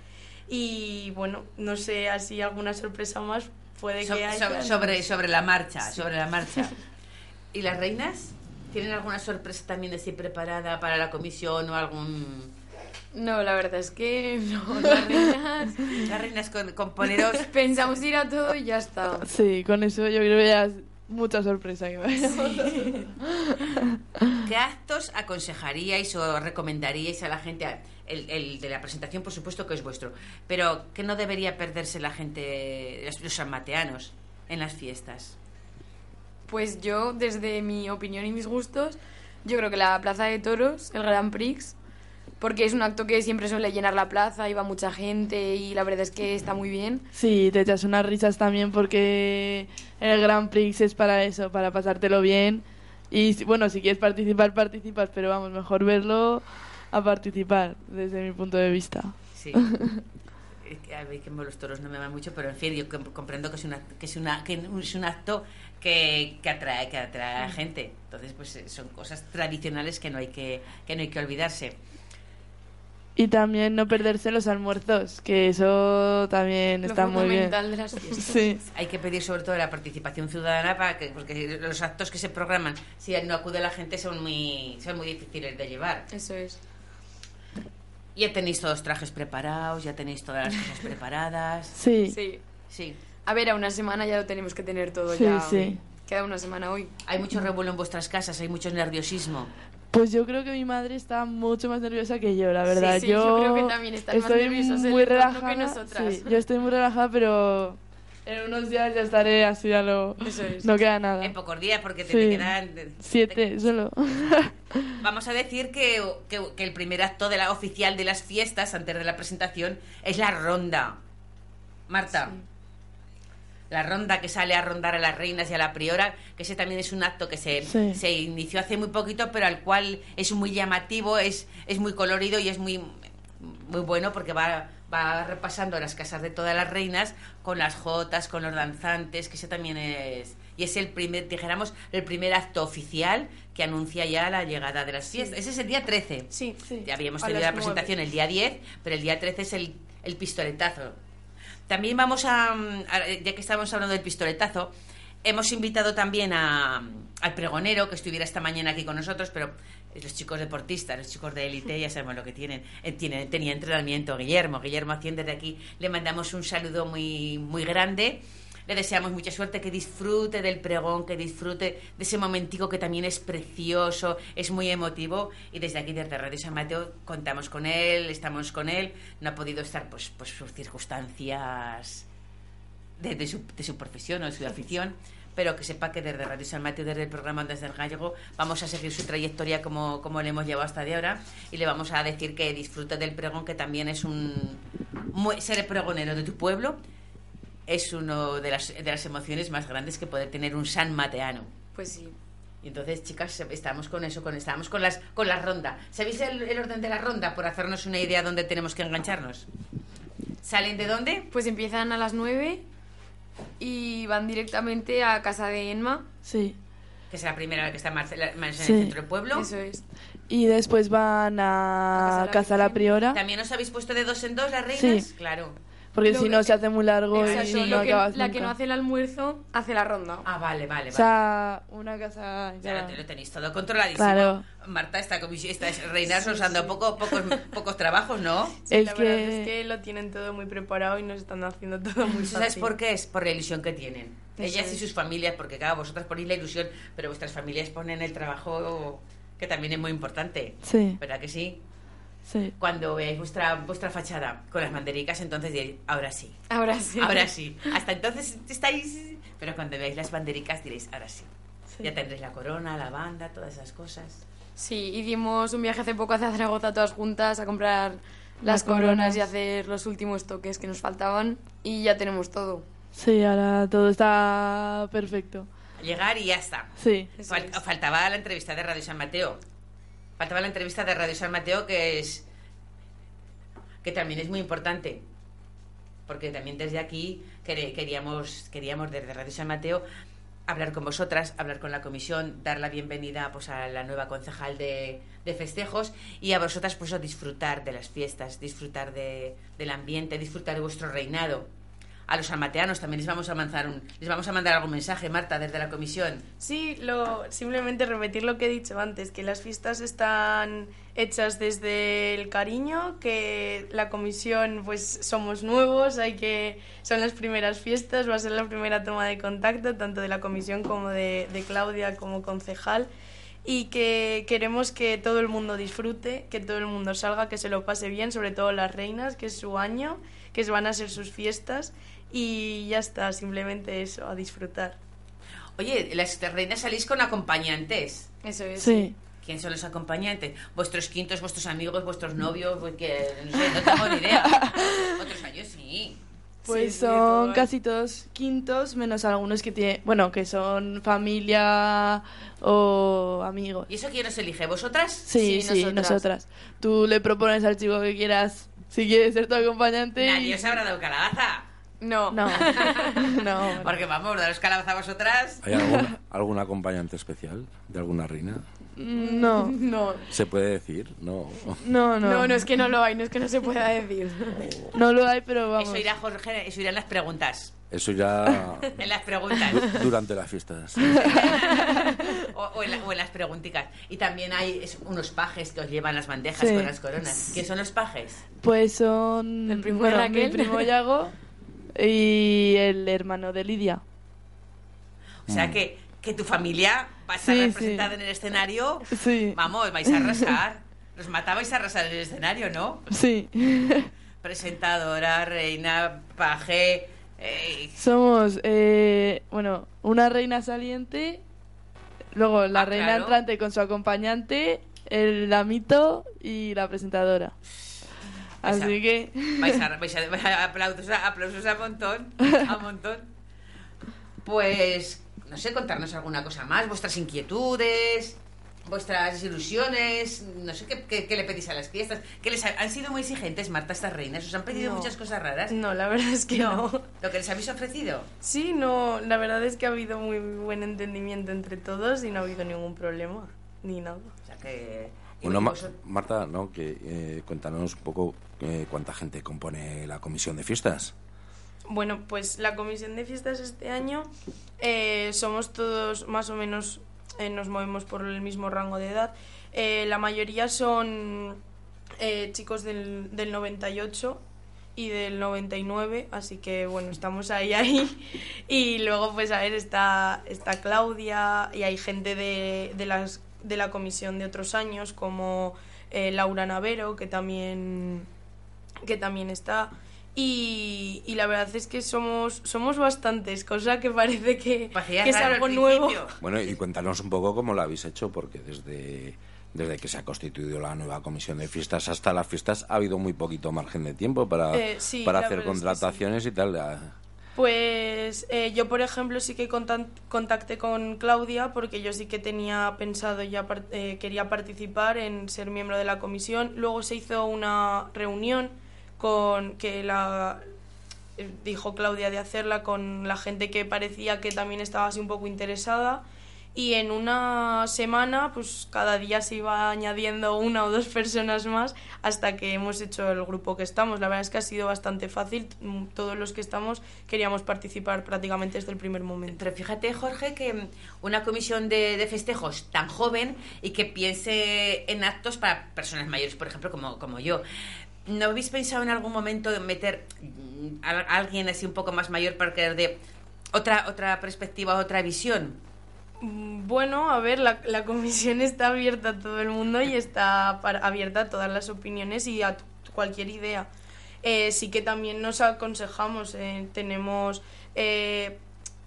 Speaker 2: Y bueno, no sé, así alguna sorpresa más puede
Speaker 1: So-
Speaker 2: que haya.
Speaker 1: sobre, sobre la marcha, sobre la marcha. ¿Y las reinas? ¿Tienen alguna sorpresa también así preparada para la comisión o algún...?
Speaker 4: No, la verdad es que no, las reinas
Speaker 1: Las reinas con, con poneros...
Speaker 4: pensamos ir a todo y ya está.
Speaker 6: Sí, con eso yo creo que ya mucha sorpresa que vaya.
Speaker 1: ¿Qué actos aconsejaríais o recomendaríais a la gente? El, el de la presentación, por supuesto, que es vuestro, pero ¿qué no debería perderse la gente, los, los sanmateanos, en las fiestas?
Speaker 4: Pues yo, desde mi opinión y mis gustos, yo creo que la Plaza de Toros, el Grand Prix, porque es un acto que siempre suele llenar la plaza y va mucha gente y la verdad es que está muy bien.
Speaker 6: Sí, te echas unas risas también porque el Grand Prix es para eso, para pasártelo bien. Y bueno, si quieres participar, participas, pero vamos, mejor verlo a participar, desde mi punto de vista.
Speaker 1: Sí. A ver, que los toros no me van mucho, pero en fin, yo com- comprendo que es, una, que es, una, que es un acto que, que atrae, que atrae a la gente. Entonces, pues eh, son cosas tradicionales que no hay que, que, no hay que olvidarse.
Speaker 6: Y también no perderse los almuerzos, que eso también
Speaker 4: Lo
Speaker 6: está muy bien.
Speaker 4: de las fiestas.
Speaker 6: Sí,
Speaker 1: Hay que pedir sobre todo la participación ciudadana para que, porque los actos que se programan, si no acude la gente, son muy, son muy difíciles de llevar.
Speaker 4: Eso es.
Speaker 1: Ya tenéis todos los trajes preparados, ya tenéis todas las cosas preparadas.
Speaker 6: sí.
Speaker 4: Sí.
Speaker 1: Sí.
Speaker 4: A ver, a una semana ya lo tenemos que tener todo
Speaker 6: Sí,
Speaker 4: ya.
Speaker 6: sí.
Speaker 4: Queda una semana hoy.
Speaker 1: Hay mucho revuelo en vuestras casas, hay mucho nerviosismo.
Speaker 6: Pues yo creo que mi madre está mucho más nerviosa que yo, la verdad.
Speaker 4: Sí, sí,
Speaker 6: yo,
Speaker 4: yo creo que también están más en
Speaker 6: muy
Speaker 4: el entorno que
Speaker 6: relajada.
Speaker 4: nosotras.
Speaker 6: Sí, yo estoy muy relajada, pero en unos días ya estaré así a lo...
Speaker 4: Eso es.
Speaker 6: No queda nada.
Speaker 1: En pocos días, porque te,
Speaker 6: Sí.
Speaker 1: te quedan...
Speaker 6: Siete solo.
Speaker 1: Vamos a decir que, que- que el primer acto de la oficial de las fiestas, antes de la presentación, es la ronda. Marta. La ronda que sale a rondar a las reinas y a la priora, que ese también es un acto que se,
Speaker 6: Sí.
Speaker 1: se inició hace muy poquito, pero al cual es muy llamativo, es, es muy colorido y es muy, muy bueno porque va, va repasando las casas de todas las reinas con las jotas, con los danzantes, que ese también es... Y es el primer, dijéramos, el primer acto oficial que anuncia ya la llegada de las fiestas. Ese es el día 13.
Speaker 2: Sí,
Speaker 6: Sí.
Speaker 1: Ya habíamos
Speaker 2: A
Speaker 1: tenido la presentación el día 10, pero el día 13 es el, el pistoletazo. También vamos a, mm, a- ya que estamos hablando del pistoletazo, hemos invitado también a, al pregonero que estuviera esta mañana aquí con nosotros, pero los chicos deportistas, los chicos de élite, ya sabemos lo que tienen. Eh, tiene, tenía entrenamiento Guillermo, Guillermo Hacienda de aquí, le mandamos un saludo muy, muy grande. Le deseamos mucha suerte, que disfrute del pregón, que disfrute de ese momentico que también es precioso, es muy emotivo. Y desde aquí, desde Radio San Mateo, contamos con él, estamos con él. No ha podido estar, pues, pues sus circunstancias de, de su, de su profesión o de su afición, pero que sepa que desde Radio San Mateo, desde el programa Ondas del Gallego, vamos a seguir su trayectoria como, como le hemos llevado hasta de ahora y le vamos a decir que disfrute del pregón, que también es un... muy- ser el pregonero de tu pueblo es una de las, de las emociones más grandes que puede tener un san mateano.
Speaker 4: Pues sí.
Speaker 1: Y entonces, chicas, estamos con eso, con, estamos con las, con la ronda. ¿Sabéis el, el orden de la ronda? Por hacernos una idea dónde tenemos que engancharnos. ¿Salen de dónde?
Speaker 4: Pues empiezan a las 9 y van directamente a casa de Enma.
Speaker 6: Sí.
Speaker 1: Que es la primera que está más, la- más en el centro del pueblo.
Speaker 4: Eso es.
Speaker 6: Y después van a
Speaker 4: A Casa
Speaker 6: Casa
Speaker 4: la
Speaker 6: la Priora,
Speaker 1: ¿También os habéis puesto de dos en dos las reinas?
Speaker 6: Sí.
Speaker 1: Claro.
Speaker 6: Porque
Speaker 4: Lo
Speaker 6: si
Speaker 4: que-
Speaker 6: no se hace muy largo
Speaker 4: Exacto,
Speaker 6: y
Speaker 4: lo
Speaker 6: no
Speaker 4: que-
Speaker 6: acabas
Speaker 4: la que
Speaker 6: nunca.
Speaker 4: no hace el almuerzo hace la ronda.
Speaker 1: Ah, vale, vale, vale.
Speaker 6: O sea, una casa...
Speaker 1: Ya lo, te- lo tenéis todo controladísimo.
Speaker 6: Claro.
Speaker 1: Marta, esta, comisión, estas reinas os han dado poco, pocos, pocos trabajos, ¿no?
Speaker 2: Sí,
Speaker 6: Es
Speaker 2: la verdad
Speaker 6: que-
Speaker 2: es que lo tienen todo muy preparado y nos están haciendo todo muy fácil.
Speaker 1: ¿Sabes por qué? Es por la ilusión que tienen.
Speaker 2: Eso
Speaker 1: Ellas y
Speaker 2: es.
Speaker 1: sus familias, porque claro, vosotras ponéis la ilusión, pero vuestras familias ponen el trabajo que también es muy importante.
Speaker 6: Sí,
Speaker 1: ¿Verdad que sí?
Speaker 6: Sí.
Speaker 1: Cuando veáis vuestra, vuestra fachada con las bandericas, entonces diréis, ahora sí.
Speaker 4: Ahora sí.
Speaker 1: Ahora sí. Hasta entonces estáis... Pero cuando veáis las bandericas diréis, ahora sí.
Speaker 6: Sí.
Speaker 1: Ya tendréis la corona, la banda, todas esas cosas.
Speaker 4: Sí, hicimos un viaje hace poco hacia Zaragoza todas juntas a comprar las
Speaker 6: Las
Speaker 4: coronas
Speaker 6: coronas.
Speaker 4: y hacer los últimos toques que nos faltaban y ya tenemos todo.
Speaker 6: Sí, ahora todo está perfecto.
Speaker 1: Llegar y ya está.
Speaker 6: Sí,
Speaker 1: Fal-
Speaker 4: es.
Speaker 1: Faltaba la entrevista de Radio San Mateo. Faltaba la entrevista de Radio San Mateo que es que también es muy importante. Porque también desde aquí queríamos queríamos desde Radio San Mateo hablar con vosotras, hablar con la comisión, dar la bienvenida pues a la nueva concejal de, de festejos y a vosotras pues a disfrutar de las fiestas, disfrutar de- del ambiente, disfrutar de vuestro reinado. A los almateanos también les vamos a mandar un, les vamos a mandar algún mensaje, Marta, desde la comisión.
Speaker 2: Sí, lo, simplemente repetir lo que he dicho antes, que las fiestas están hechas desde el cariño, que la comisión pues somos nuevos, hay que son las primeras fiestas, va a ser la primera toma de contacto tanto de la comisión como de, de Claudia como concejal y que queremos que todo el mundo disfrute, que todo el mundo salga, que se lo pase bien, sobre todo las reinas, que es su año, que van a ser sus fiestas y ya está, simplemente eso, a disfrutar.
Speaker 1: Oye, las reinas salís con acompañantes.
Speaker 4: Eso es.
Speaker 6: Sí.
Speaker 1: ¿Quién son los acompañantes? ¿Vuestros quintos, vuestros amigos, vuestros novios? Porque no sé, no tengo ni idea. Otros años sí.
Speaker 6: Pues
Speaker 2: Sí,
Speaker 6: son
Speaker 2: todo
Speaker 6: casi todos quintos, menos algunos que tienen, bueno, que son familia o amigos.
Speaker 1: ¿Y eso quién os elige? ¿Vosotras?
Speaker 6: Sí,
Speaker 4: Sí,
Speaker 6: sí,
Speaker 4: nosotras.
Speaker 6: nosotras. Tú le propones al chico que quieras, si quiere ser tu acompañante. y-
Speaker 1: Nadie os habrá dado calabaza.
Speaker 4: No.
Speaker 6: No, no.
Speaker 1: Porque vamos, daros calabaza a vosotras.
Speaker 7: ¿Hay algún, algún acompañante especial de alguna reina?
Speaker 6: No,
Speaker 4: No.
Speaker 7: ¿Se puede decir? No.
Speaker 6: no, no.
Speaker 4: No, no es que no lo hay, no es que no se pueda decir.
Speaker 6: No lo hay, pero vamos.
Speaker 1: Eso irá, Jorge, eso irá en las preguntas.
Speaker 7: Eso ya
Speaker 1: En las preguntas.
Speaker 7: du- durante las fiestas.
Speaker 1: O, o en la- o en las pregunticas. Y también hay unos pajes que os llevan las bandejas
Speaker 6: Sí.
Speaker 1: con las coronas. ¿Qué son los pajes?
Speaker 6: Pues son
Speaker 4: El primo de
Speaker 6: bueno,
Speaker 4: Raquel.
Speaker 6: mi primo Yago y el hermano de Lidia.
Speaker 1: O sea que, que tu familia va a estar
Speaker 6: Sí,
Speaker 1: representada
Speaker 6: sí.
Speaker 1: en el escenario.
Speaker 6: Sí,
Speaker 1: Vamos, vais a arrasar. Los matabais a arrasar en el escenario, ¿no?
Speaker 6: sí.
Speaker 1: Presentadora, reina, paje. eh,
Speaker 6: Somos, eh, bueno, una reina saliente, luego la
Speaker 1: Ah,
Speaker 6: reina
Speaker 1: claro.
Speaker 6: entrante con su acompañante, el damito y la presentadora.
Speaker 1: Esa.
Speaker 6: Así que,
Speaker 1: vais a, vais a- vais a- aplausos, a, aplausos a montón. A montón. Pues, no sé, contarnos alguna cosa más. Vuestras inquietudes, vuestras ilusiones. No sé qué, qué- qué le pedís a las fiestas. ¿Qué les ha- han sido muy exigentes, Marta, estas reinas? ¿Os han pedido
Speaker 2: No.
Speaker 1: muchas cosas raras?
Speaker 2: No, la verdad es que no.
Speaker 1: ¿Lo que les habéis ofrecido?
Speaker 2: Sí, no, la verdad es que ha habido muy buen entendimiento entre todos y no ha habido ningún problema, ni nada.
Speaker 1: O sea que.
Speaker 7: Bueno, Ma-
Speaker 1: vosotros-
Speaker 7: Marta, ¿no? que eh, cuéntanos un poco eh, cuánta gente compone la comisión de fiestas.
Speaker 2: Bueno, pues la comisión de fiestas este año eh, somos todos más o menos, eh, nos movemos por el mismo rango de edad. Eh, la mayoría son eh, chicos del, del 98 y del 99, así que bueno, estamos ahí, ahí. Y luego, pues a ver, está, está Claudia y hay gente de, de, las, de la comisión de otros años, como eh, Laura Navero, que también, que también está. Y, y la verdad es que somos, somos bastantes, cosa que parece que, es
Speaker 1: al
Speaker 2: algo nuevo.
Speaker 7: Bueno, y cuéntanos un poco cómo lo habéis hecho, porque desde, desde que se ha constituido la nueva comisión de fiestas hasta las fiestas ha habido muy poquito margen de tiempo para,
Speaker 2: Eh, sí,
Speaker 7: para hacer contrataciones y tal.
Speaker 2: Pues eh, yo, por ejemplo, sí que contacté con Claudia porque yo sí que tenía pensado ya, eh, quería participar en ser miembro de la comisión. Luego se hizo una reunión con que la eh, dijo Claudia de hacerla con la gente que parecía que también estaba así un poco interesada y en una semana pues cada día se iba añadiendo una o dos personas más hasta que hemos hecho el grupo que estamos. La verdad es que ha sido bastante fácil, Mm, todos los que estamos queríamos participar prácticamente desde el primer momento.
Speaker 1: Pero fíjate, Jorge, que una comisión de, festejos tan joven y que piense en actos para personas mayores, por ejemplo, como, como yo. ¿No habéis pensado en algún momento en meter mm, a alguien así un poco más mayor para que de otra, otra perspectiva, otra visión?
Speaker 2: Mm, Bueno, a ver, la, la comisión está abierta a todo el mundo y está para- abierta a todas las opiniones y a cualquier idea. Eh, sí que también nos aconsejamos, eh, tenemos eh,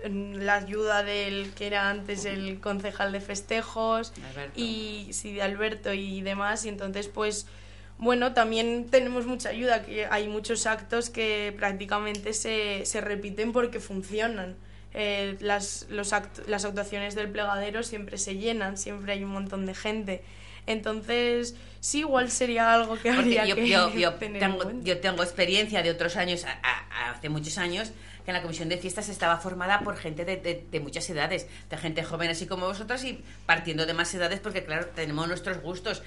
Speaker 2: la ayuda del que era antes el concejal de festejos
Speaker 1: Alberto.
Speaker 2: y sí, de Alberto y demás, y entonces pues bueno, también tenemos mucha ayuda, que hay muchos actos que prácticamente se, se repiten porque funcionan. Eh, las, los act- las actuaciones del plegadero siempre se llenan, siempre hay un montón de gente. Entonces, sí, igual sería algo que habría
Speaker 1: yo,
Speaker 2: que
Speaker 1: yo- yo
Speaker 2: tener en
Speaker 1: tengo, yo tengo experiencia de otros años, a- a- hace muchos años, que en la comisión de fiestas estaba formada por gente de, de- de muchas edades, de gente joven así como vosotras y partiendo de más edades porque claro, tenemos nuestros gustos.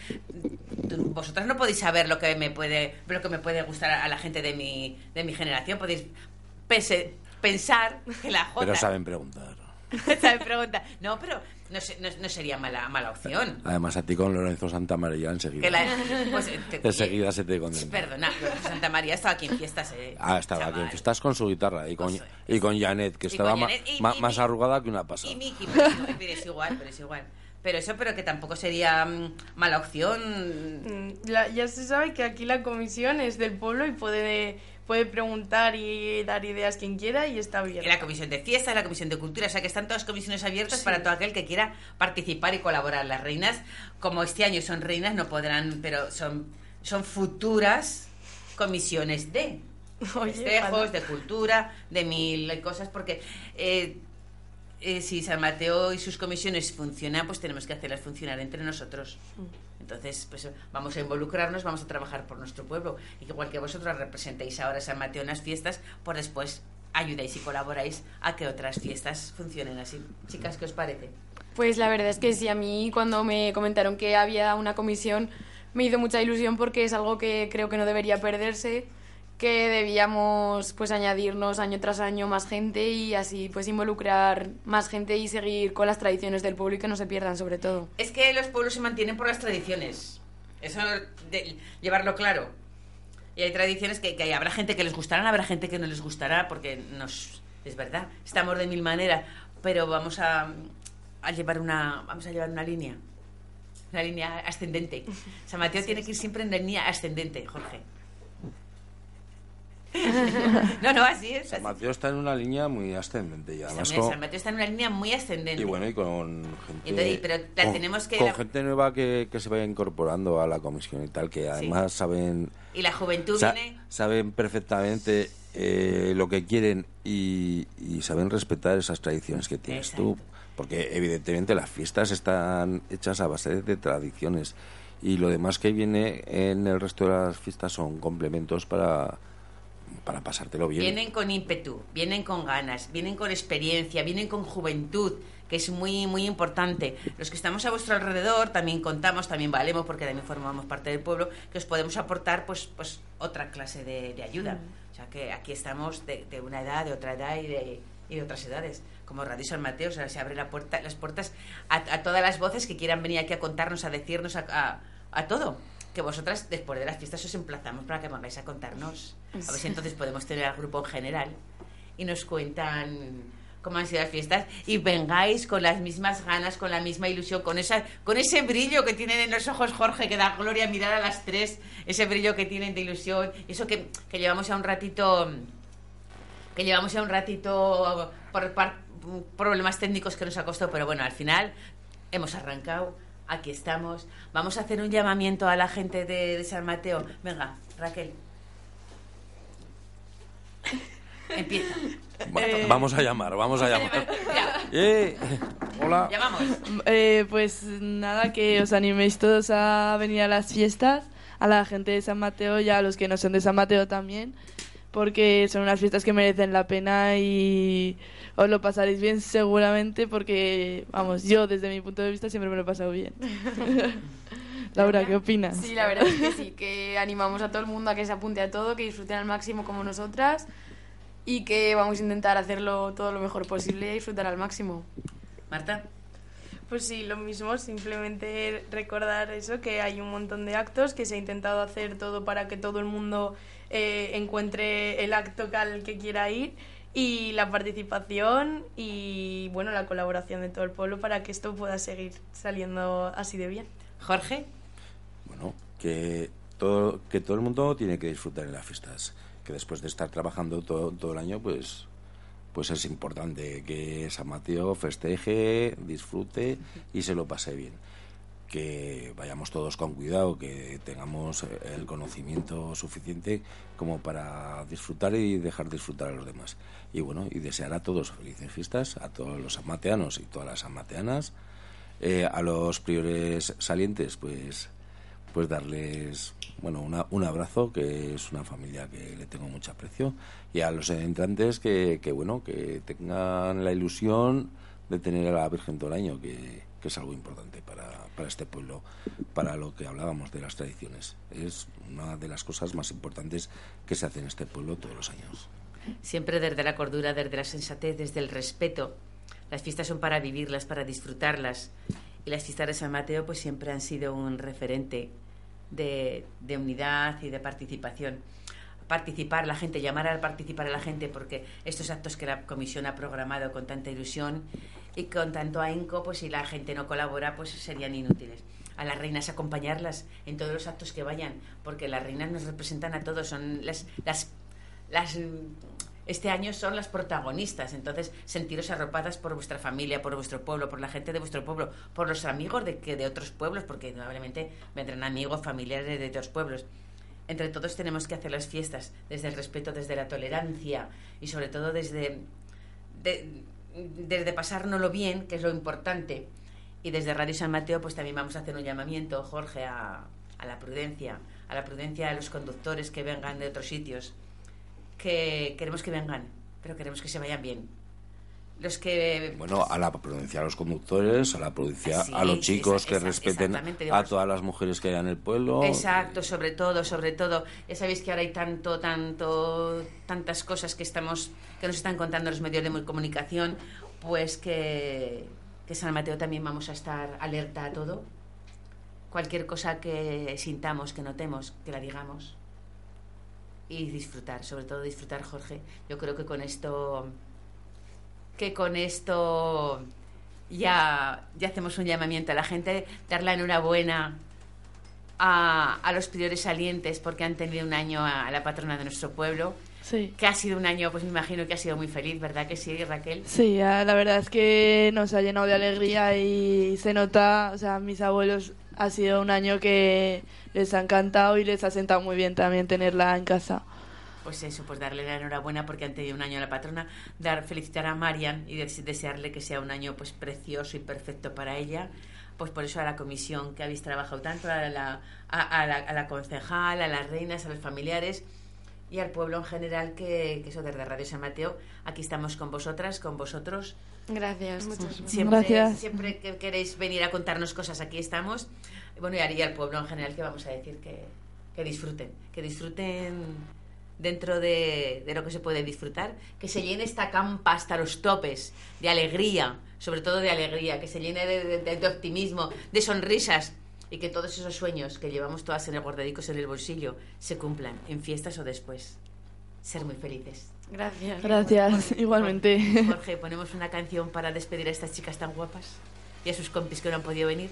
Speaker 1: Vosotras no podéis saber lo que me puede, lo que me puede gustar a la gente de mi, de mi generación, podéis pese- pensar que la Jota...
Speaker 7: Pero saben preguntar.
Speaker 1: saben preguntar. No, pero no, se- no- no sería mala, mala opción.
Speaker 7: Además, a ti con Lorenzo Santamaría enseguida.
Speaker 1: Que la, pues, te-
Speaker 7: Enseguida se te condena.
Speaker 1: Perdona, Santa María estaba aquí en fiestas, eh.
Speaker 7: Ah, estaba aquí en fiestas con su guitarra y con,
Speaker 1: Pues,
Speaker 7: y con Janet, que estaba
Speaker 1: con
Speaker 7: ma-
Speaker 1: Janet, y-
Speaker 7: ma-
Speaker 1: y-
Speaker 7: más
Speaker 1: y-
Speaker 7: arrugada que una pasada.
Speaker 1: Y Miki, pero es, igual, pero es igual, pero es igual. Pero eso, pero que tampoco sería mm, mala opción.
Speaker 2: Mm, la- ya se sabe que aquí la comisión es del pueblo y puede, puede preguntar y dar ideas quien quiera y está bien.
Speaker 1: En la comisión de fiestas, la comisión de cultura, o sea que están todas comisiones abiertas para todo aquel que quiera participar y colaborar. Las reinas, como este año son reinas, no podrán, pero son, son futuras comisiones de festejos, de cultura, de mil cosas, porque eh, eh, si San Mateo y sus comisiones funcionan, pues tenemos que hacerlas funcionar entre nosotros. Entonces, pues vamos a involucrarnos, vamos a trabajar por nuestro pueblo. Y igual que vosotros representéis ahora San Mateo en las fiestas, pues después ayudáis y colaboráis a que otras fiestas funcionen así. Chicas, ¿qué os parece?
Speaker 4: Pues la verdad es que sí, a mí cuando me comentaron que había una comisión me hizo mucha ilusión porque es algo que creo que no debería perderse, que debíamos pues añadirnos año tras año más gente y así pues involucrar más gente y seguir con las tradiciones del pueblo y que no se pierdan sobre todo.
Speaker 1: Es que los pueblos se mantienen por las tradiciones. Eso, de, llevarlo claro. Y hay tradiciones que, que hay- habrá gente que les gustarán, habrá gente que no les gustará, porque nos, es verdad, estamos de mil maneras, pero vamos a, a llevar una, vamos a llevar una línea, una línea ascendente. San Mateo tiene que ir siempre en la línea ascendente, Jorge. no, no, así es.
Speaker 7: San. Mateo está en una línea muy ascendente y
Speaker 1: San, San Mateo está en una línea muy ascendente.
Speaker 7: y bueno y con gente
Speaker 1: Entonces, pero la
Speaker 7: con,
Speaker 1: tenemos que-
Speaker 7: con
Speaker 1: la-
Speaker 7: gente nueva que, que se vaya incorporando a la comisión y tal que además saben
Speaker 1: Y la juventud
Speaker 7: sa-
Speaker 1: viene...
Speaker 7: saben perfectamente eh, lo que quieren y, y saben respetar esas tradiciones que tienes tú porque evidentemente las fiestas están hechas a base de tradiciones y lo demás que viene en el resto de las fiestas son complementos para para pasártelo bien
Speaker 1: Vienen con ímpetu, vienen con ganas, vienen con experiencia, vienen con juventud, que es muy muy importante. Los que estamos a vuestro alrededor también contamos, también valemos, porque también formamos parte del pueblo, que os podemos aportar pues pues otra clase de, de ayuda. O sea que aquí estamos de, de una edad, de otra edad y de, y de otras edades. Como Radio San Mateo, o sea, se abre la puerta, las puertas a, a todas las voces que quieran venir aquí a contarnos, a decirnos, a, a- a todo. Que vosotras, después de las fiestas, os emplazamos para que vengáis a contarnos. A ver si entonces podemos tener al grupo en general. Y nos cuentan cómo han sido las fiestas. Y vengáis con las mismas ganas, con la misma ilusión, con esa, con ese brillo que tienen en los ojos Jorge, que da gloria mirar a las tres, ese brillo que tienen de ilusión, eso que, que llevamos ya un ratito, que llevamos ya un ratito por, par- problemas técnicos que nos ha costado, pero bueno, al final hemos arrancado, aquí estamos. Vamos a hacer un llamamiento a la gente de, de San Mateo. Venga, Raquel. Empieza.
Speaker 7: Va- vamos a llamar vamos a llamar
Speaker 1: Ya,
Speaker 7: Eh, hola
Speaker 1: llamamos.
Speaker 6: Eh, pues nada, que os animéis todos a venir a las fiestas, a la gente de San Mateo y a los que no son de San Mateo también, porque son unas fiestas que merecen la pena y os lo pasaréis bien seguramente porque, vamos, yo desde mi punto de vista siempre me lo he pasado bien. Laura, ¿qué opinas?
Speaker 4: Sí, la verdad es que sí, que animamos a todo el mundo a que se apunte a todo, que disfruten al máximo como nosotras y que vamos a intentar hacerlo todo lo mejor posible y disfrutar al máximo.
Speaker 1: Marta.
Speaker 2: Pues sí, lo mismo, simplemente recordar eso, que hay un montón de actos, que se ha intentado hacer todo para que todo el mundo eh, encuentre el acto al que quiera ir y la participación y bueno, la colaboración de todo el pueblo para que esto pueda seguir saliendo así de bien.
Speaker 1: Jorge.
Speaker 7: Bueno, que todo, que todo el mundo tiene que disfrutar en las fiestas. Que después de estar trabajando todo, todo el año, pues, pues es importante que San Mateo festeje, disfrute y se lo pase bien. Que vayamos todos con cuidado, que tengamos el conocimiento suficiente como para disfrutar y dejar disfrutar a los demás. Y bueno, y desear a todos felices fiestas, a todos los sanmateanos y todas las sanmateanas. Eh, a los priores salientes, pues, pues darles bueno una- un abrazo, que es una familia que le tengo mucho aprecio, y a los entrantes que, que bueno que tengan la ilusión de tener a la Virgen todo el año, que, que es algo importante para, para este pueblo, para lo que hablábamos de las tradiciones. Es una de las cosas más importantes que se hace en este pueblo todos los años.
Speaker 1: siempre desde la cordura, desde la sensatez, desde el respeto. Las fiestas son para vivirlas, para disfrutarlas. Y las fiestas de San Mateo pues siempre han sido un referente de, de unidad y de participación. Participar la gente, llamar a participar a la gente, porque estos actos que la comisión ha programado con tanta ilusión y con tanto ahínco, pues si la gente no colabora, pues serían inútiles. A las reinas acompañarlas en todos los actos que vayan, porque las reinas nos representan a todos, son las, las, las este año son las protagonistas. Entonces, sentiros arropadas por vuestra familia, por vuestro pueblo, por la gente de vuestro pueblo, por los amigos de, que, de otros pueblos, porque probablemente vendrán amigos, familiares de otros pueblos. Entre todos tenemos que hacer las fiestas desde el respeto, desde la tolerancia y sobre todo desde, desde pasárnoslo bien, que es lo importante. Y desde Radio San Mateo, pues también vamos a hacer un llamamiento, Jorge, a, a la prudencia, a la prudencia de los conductores que vengan de otros sitios que queremos que vengan, pero queremos que se vayan bien. Los que...
Speaker 7: Bueno, a la prudencia a los conductores, a la prudencia a los chicos que respeten a todas las mujeres que hay en el pueblo.
Speaker 1: Exacto, sobre todo, sobre todo. Ya sabéis que ahora hay tanto, tanto, tantas cosas que estamos, que nos están contando los medios de comunicación, pues que, que San Mateo también vamos a estar alerta a todo. Cualquier cosa que sintamos, que notemos, que la digamos y disfrutar, sobre todo disfrutar, Jorge. Yo creo que con esto, que con esto ya, ya hacemos un llamamiento a la gente, dar la enhorabuena a, a los priores salientes porque han tenido un año a, la patrona de nuestro pueblo.
Speaker 6: Sí.
Speaker 1: Que ha sido un año, pues me imagino que ha sido muy feliz, ¿verdad que sí, Raquel?
Speaker 6: Sí, la verdad es que nos ha llenado de alegría y se nota, o sea, mis abuelos ha sido un año que les ha encantado y les ha sentado muy bien también tenerla en casa.
Speaker 1: Pues eso, pues darle la enhorabuena porque han tenido un año a la patrona, dar felicitar a Marian y desearle que sea un año pues precioso y perfecto para ella. Pues por eso a la comisión que habéis trabajado tanto, a la, a, la, a la concejal, a las reinas, a los familiares y al pueblo en general que, que eso desde Radio San Mateo, aquí estamos con vosotras, con vosotros
Speaker 4: Gracias.
Speaker 1: Siempre,
Speaker 6: Gracias.
Speaker 1: Siempre que queréis venir a contarnos cosas, aquí estamos. Bueno, y haría al pueblo en general que vamos a decir que, que disfruten, que disfruten dentro de, de, lo que se puede disfrutar, que se llene esta campa hasta los topes de alegría, sobre todo de alegría, que se llene de, de, de optimismo, de sonrisas y que todos esos sueños que llevamos todas en el guardadicos en el bolsillo se cumplan en fiestas o después. Ser muy felices.
Speaker 4: Gracias.
Speaker 6: Gracias, igualmente.
Speaker 1: Jorge, ponemos una canción para despedir a estas chicas tan guapas y a sus compis que no han podido venir.